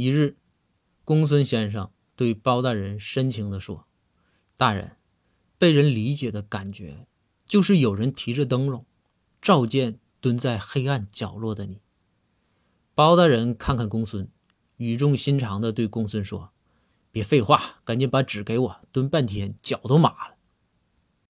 一日，公孙先生对包大人深情地说：“大人，被人理解的感觉，就是有人提着灯笼，照见蹲在黑暗角落的你。”包大人看看公孙，语重心长地对公孙说：“别废话，赶紧把纸给我，蹲半天脚都麻了。”